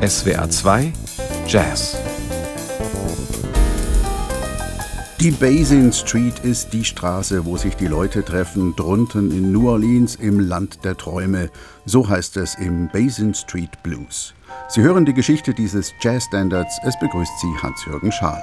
SWR 2 Jazz Die Basin Street ist die Straße, wo sich die Leute treffen, drunten in New Orleans im Land der Träume. So heißt es im Basin Street Blues. Sie hören die Geschichte dieses Jazzstandards. Es begrüßt Sie Hans-Jürgen Schaal.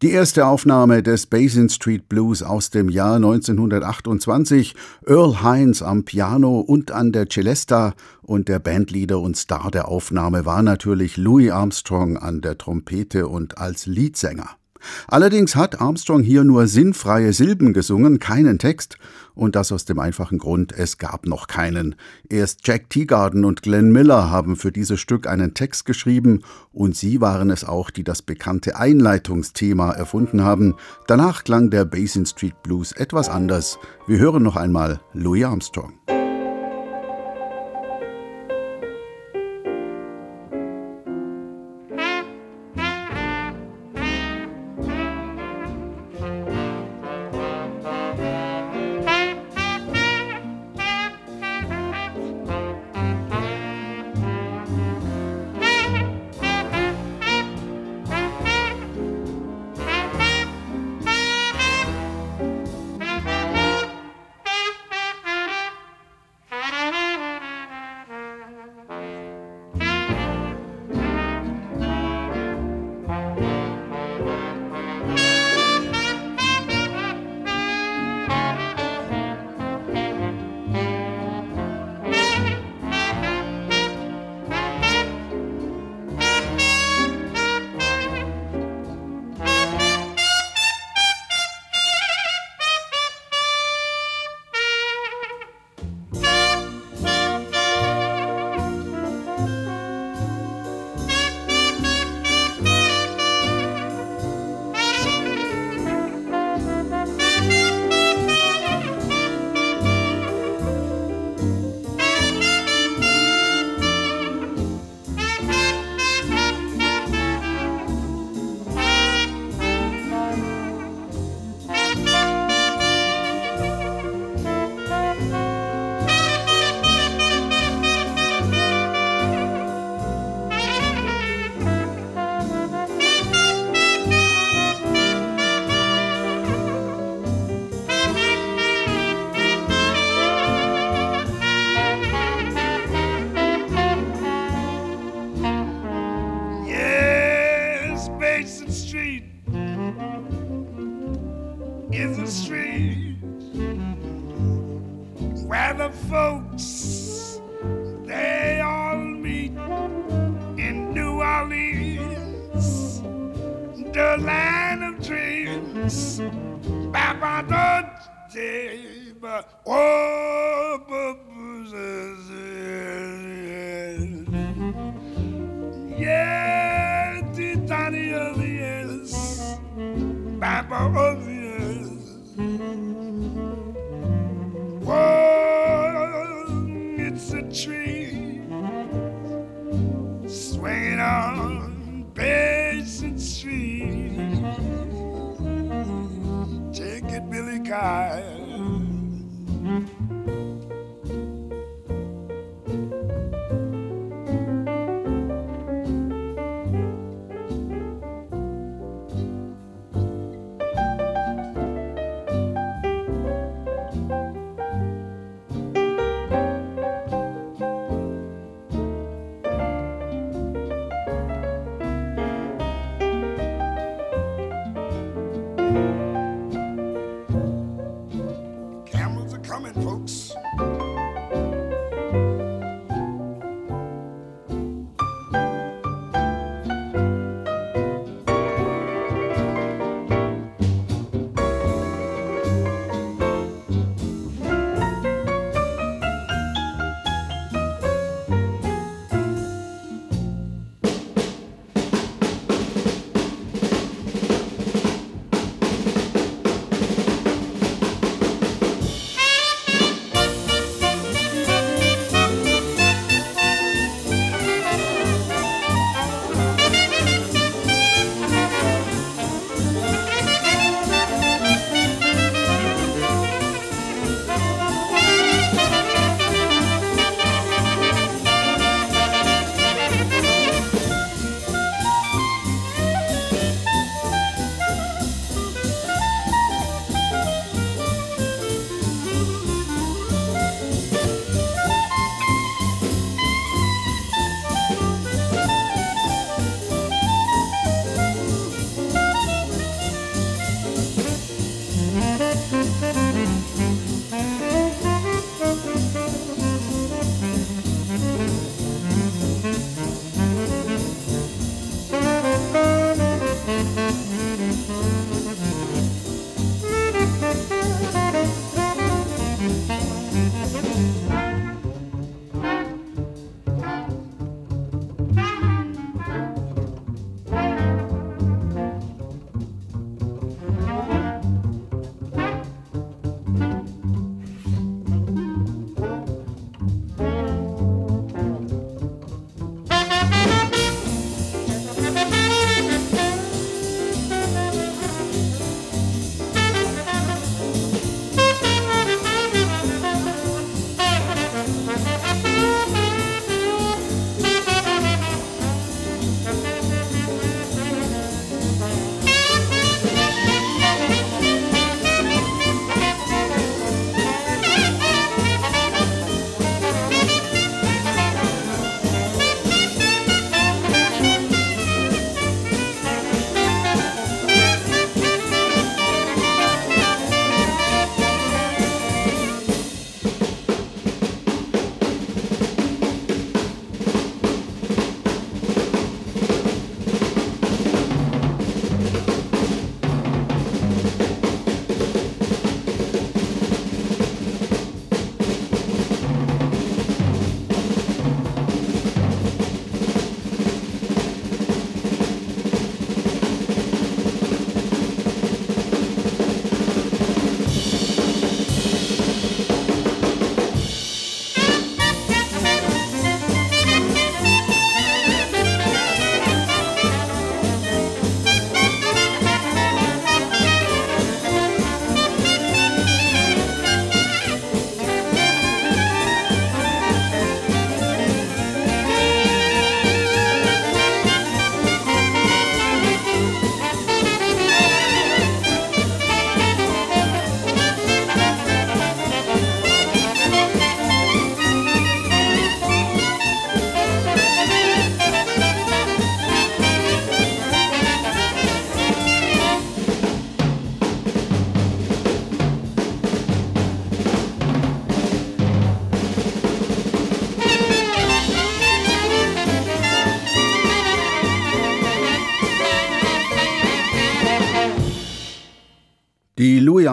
Die erste Aufnahme des Basin Street Blues aus dem Jahr 1928, Earl Hines am Piano und an der Celesta und der Bandleader und Star der Aufnahme war natürlich Louis Armstrong an der Trompete und als Leadsänger. Allerdings hat Armstrong hier nur sinnfreie Silben gesungen, keinen Text, und das aus dem einfachen Grund, es gab noch keinen. Erst Jack Teagarden und Glenn Miller haben für dieses Stück einen Text geschrieben, und sie waren es auch, die das bekannte Einleitungsthema erfunden haben. Danach klang der Basin Street Blues etwas anders. Wir hören noch einmal Louis Armstrong.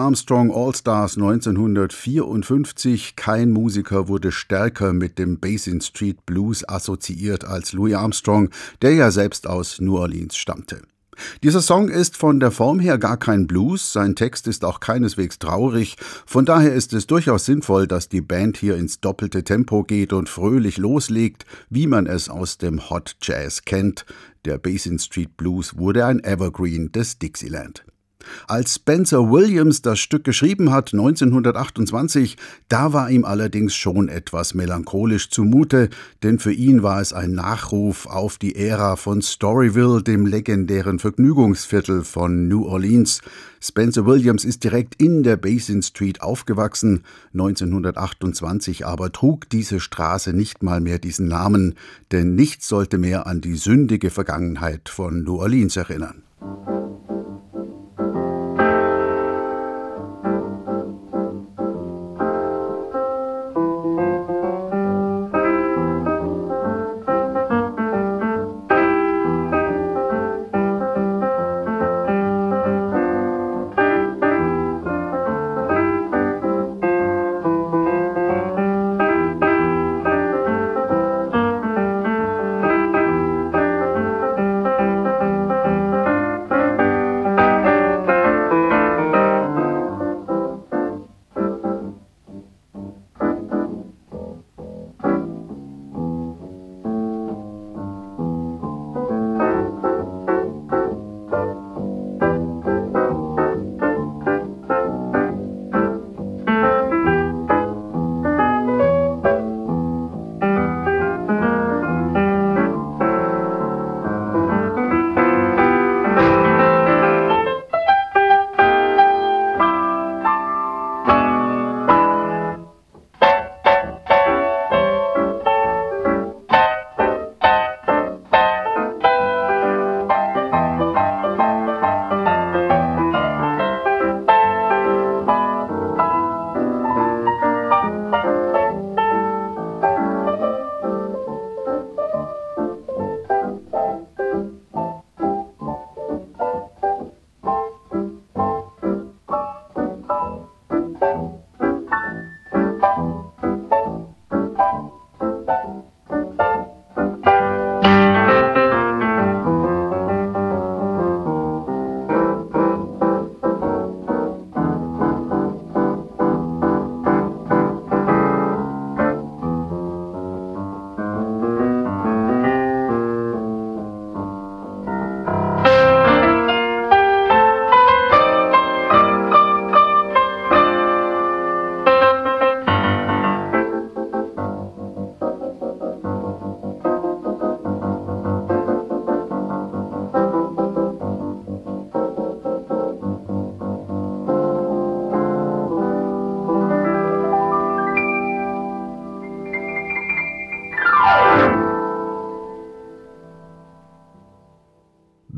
Armstrong All-Stars 1954. Kein Musiker wurde stärker mit dem Basin Street Blues assoziiert als Louis Armstrong, der ja selbst aus New Orleans stammte. Dieser Song ist von der Form her gar kein Blues, sein Text ist auch keineswegs traurig, von daher ist es durchaus sinnvoll, dass die Band hier ins doppelte Tempo geht und fröhlich loslegt, wie man es aus dem Hot Jazz kennt. Der Basin Street Blues wurde ein Evergreen des Dixieland. Als Spencer Williams das Stück geschrieben hat, 1928, da war ihm allerdings schon etwas melancholisch zumute, denn für ihn war es ein Nachruf auf die Ära von Storyville, dem legendären Vergnügungsviertel von New Orleans. Spencer Williams ist direkt in der Basin Street aufgewachsen, 1928 aber trug diese Straße nicht mal mehr diesen Namen, denn nichts sollte mehr an die sündige Vergangenheit von New Orleans erinnern.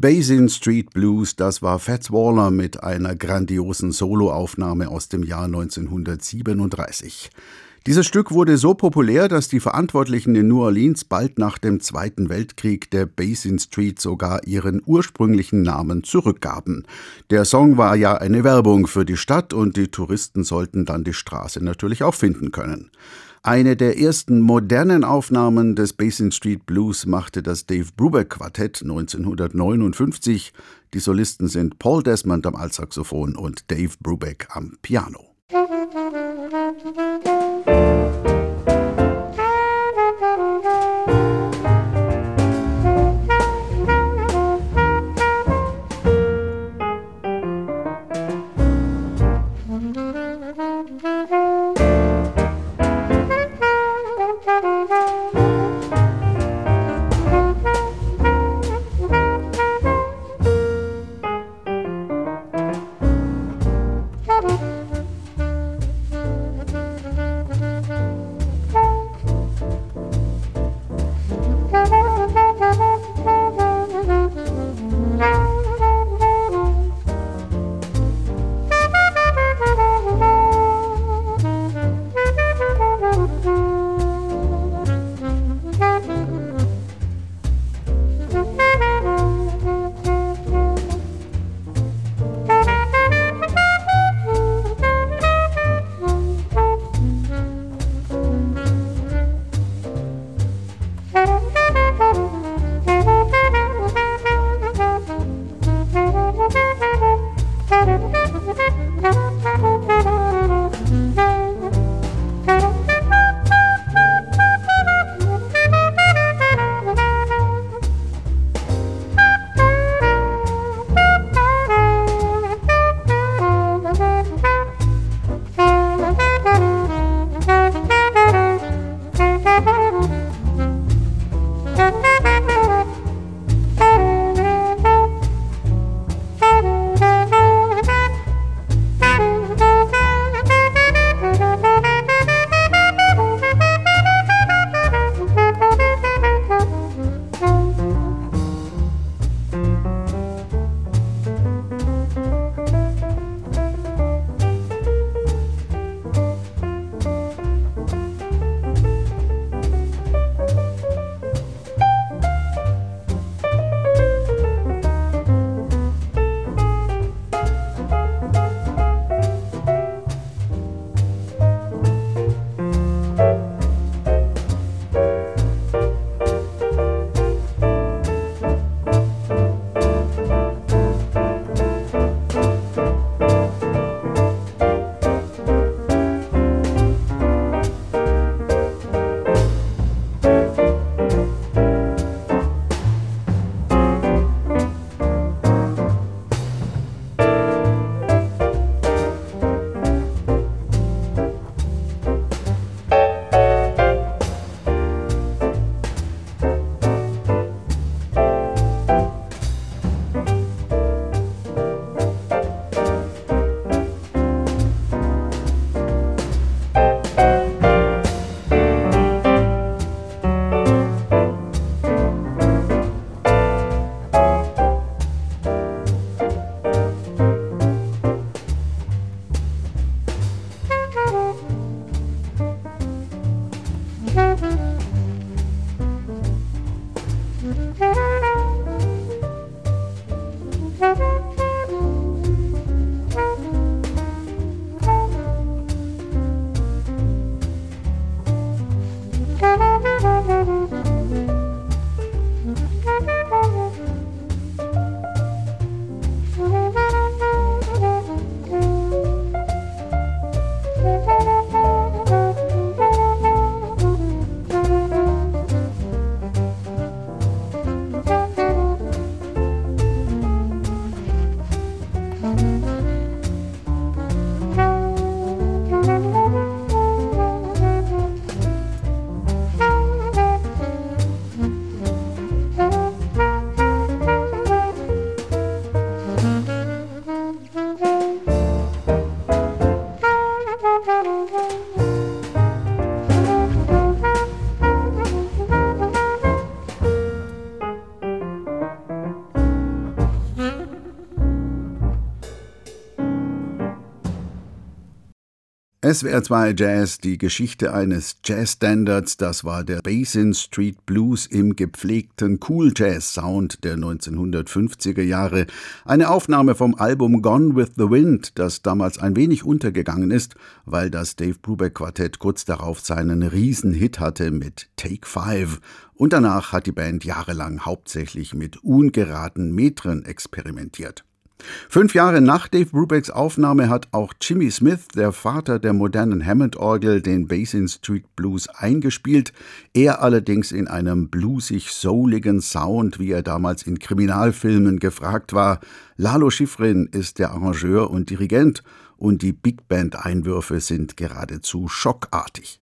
Basin Street Blues, das war Fats Waller mit einer grandiosen Soloaufnahme aus dem Jahr 1937. Dieses Stück wurde so populär, dass die Verantwortlichen in New Orleans bald nach dem Zweiten Weltkrieg der Basin Street sogar ihren ursprünglichen Namen zurückgaben. Der Song war ja eine Werbung für die Stadt und die Touristen sollten dann die Straße natürlich auch finden können. Eine der ersten modernen Aufnahmen des Basin Street Blues machte das Dave Brubeck Quartett 1959. Die Solisten sind Paul Desmond am Altsaxophon und Dave Brubeck am Piano. Bye. SWR 2 Jazz, die Geschichte eines Jazzstandards, das war der Basin Street Blues im gepflegten Cool Jazz Sound der 1950er Jahre. Eine Aufnahme vom Album Gone with the Wind, das damals ein wenig untergegangen ist, weil das Dave Brubeck Quartett kurz darauf seinen Riesenhit hatte mit Take Five. Und danach hat die Band jahrelang hauptsächlich mit ungeraden Metren experimentiert. Fünf Jahre nach Dave Brubecks Aufnahme hat auch Jimmy Smith, der Vater der modernen Hammond-Orgel, den Basin Street Blues eingespielt. Er allerdings in einem bluesig-souligen Sound, wie er damals in Kriminalfilmen gefragt war. Lalo Schifrin ist der Arrangeur und Dirigent und die Big Band-Einwürfe sind geradezu schockartig.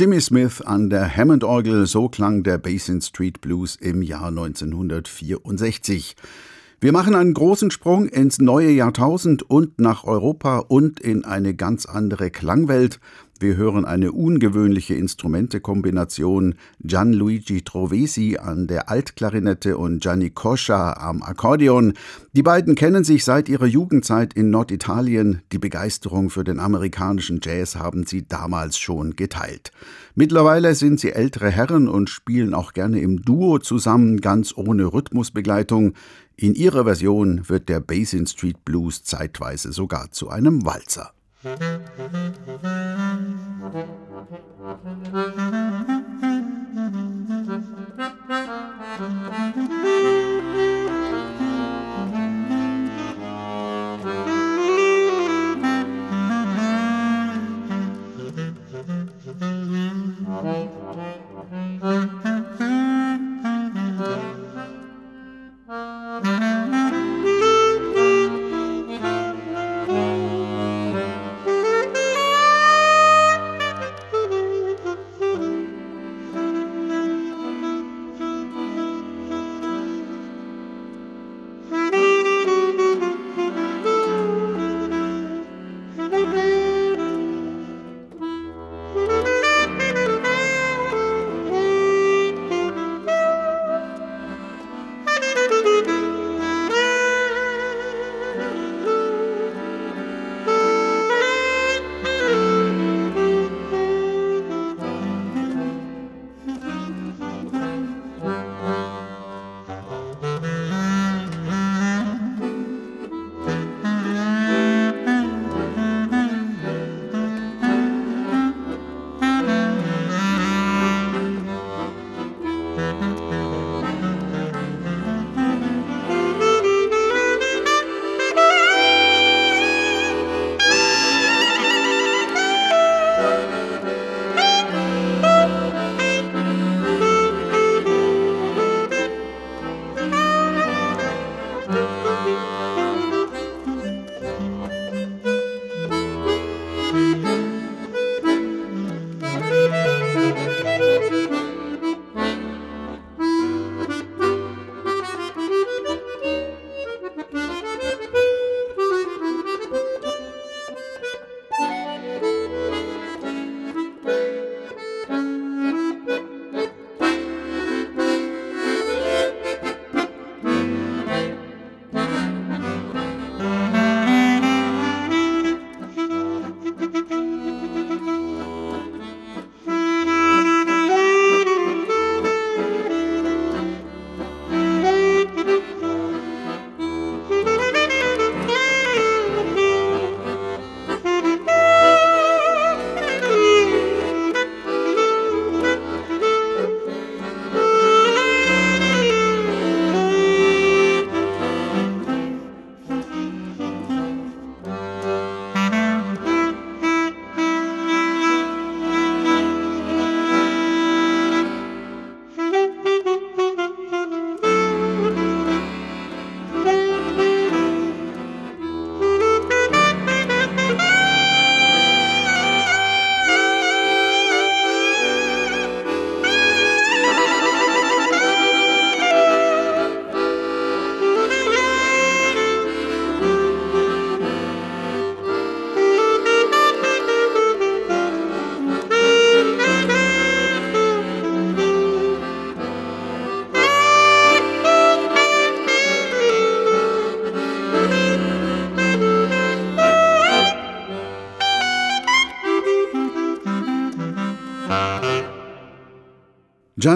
Jimmy Smith an der Hammond-Orgel, so klang der Basin Street Blues im Jahr 1964. Wir machen einen großen Sprung ins neue Jahrtausend und nach Europa und in eine ganz andere Klangwelt. Wir hören eine ungewöhnliche Instrumentekombination Gianluigi Trovesi an der Altklarinette und Gianni Coscia am Akkordeon. Die beiden kennen sich seit ihrer Jugendzeit in Norditalien. Die Begeisterung für den amerikanischen Jazz haben sie damals schon geteilt. Mittlerweile sind sie ältere Herren und spielen auch gerne im Duo zusammen, ganz ohne Rhythmusbegleitung. In ihrer Version wird der Basin Street Blues zeitweise sogar zu einem Walzer. Thank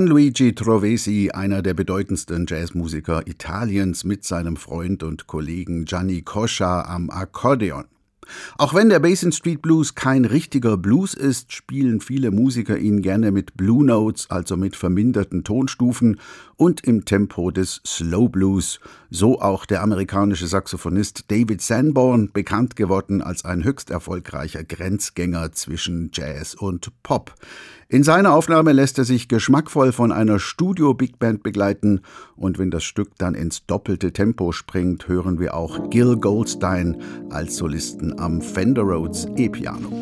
Gianluigi Trovesi, einer der bedeutendsten Jazzmusiker Italiens, mit seinem Freund und Kollegen Gianni Coscia am Akkordeon. Auch wenn der Basin Street Blues kein richtiger Blues ist, spielen viele Musiker ihn gerne mit Blue Notes, also mit verminderten Tonstufen und im Tempo des Slow Blues. So auch der amerikanische Saxophonist David Sanborn, bekannt geworden als ein höchst erfolgreicher Grenzgänger zwischen Jazz und Pop. In seiner Aufnahme lässt er sich geschmackvoll von einer Studio-Big Band begleiten und wenn das Stück dann ins doppelte Tempo springt, hören wir auch Gil Goldstein als Solisten am Fender Rhodes E-Piano.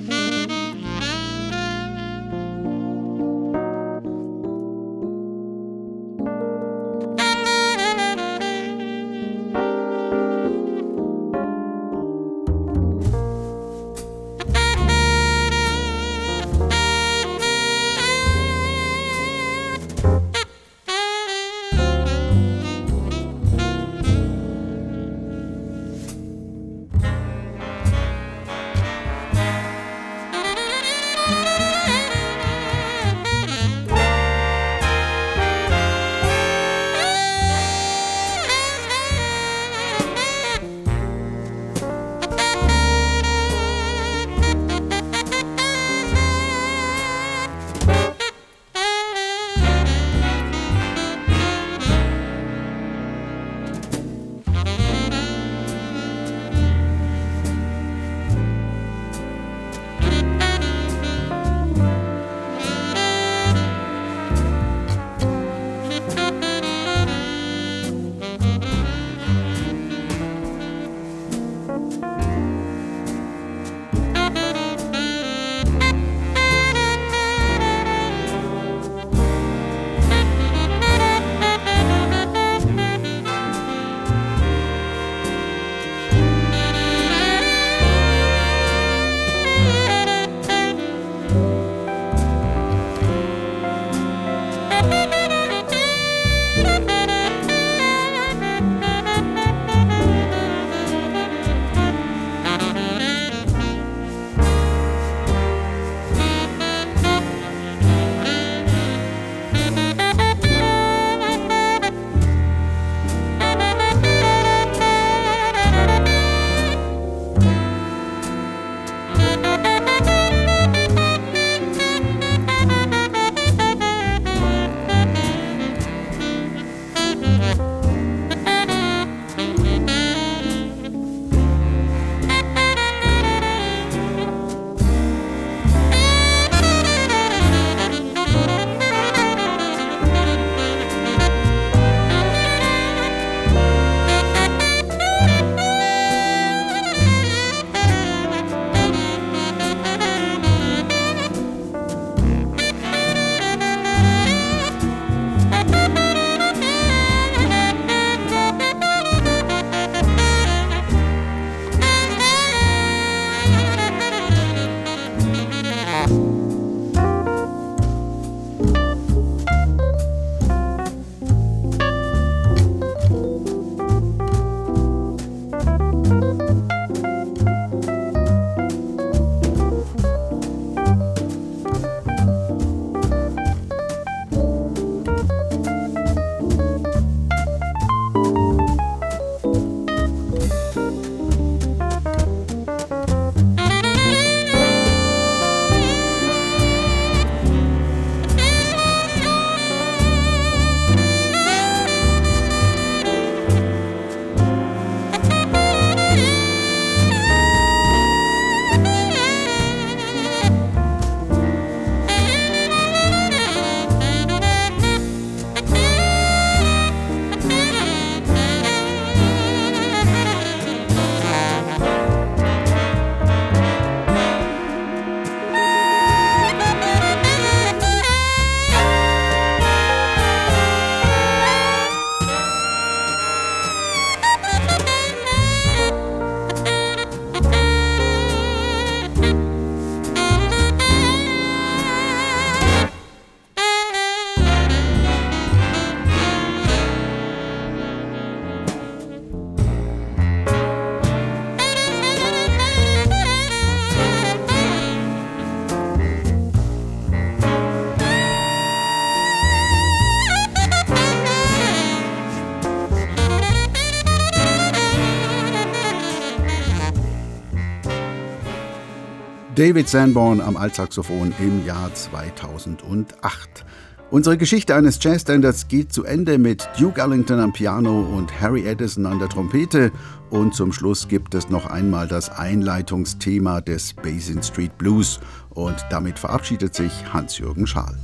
David Sanborn am Altsaxophon im Jahr 2008. Unsere Geschichte eines Jazzstandards geht zu Ende mit Duke Ellington am Piano und Harry Edison an der Trompete. Und zum Schluss gibt es noch einmal das Einleitungsthema des Basin Street Blues. Und damit verabschiedet sich Hans-Jürgen Schaal.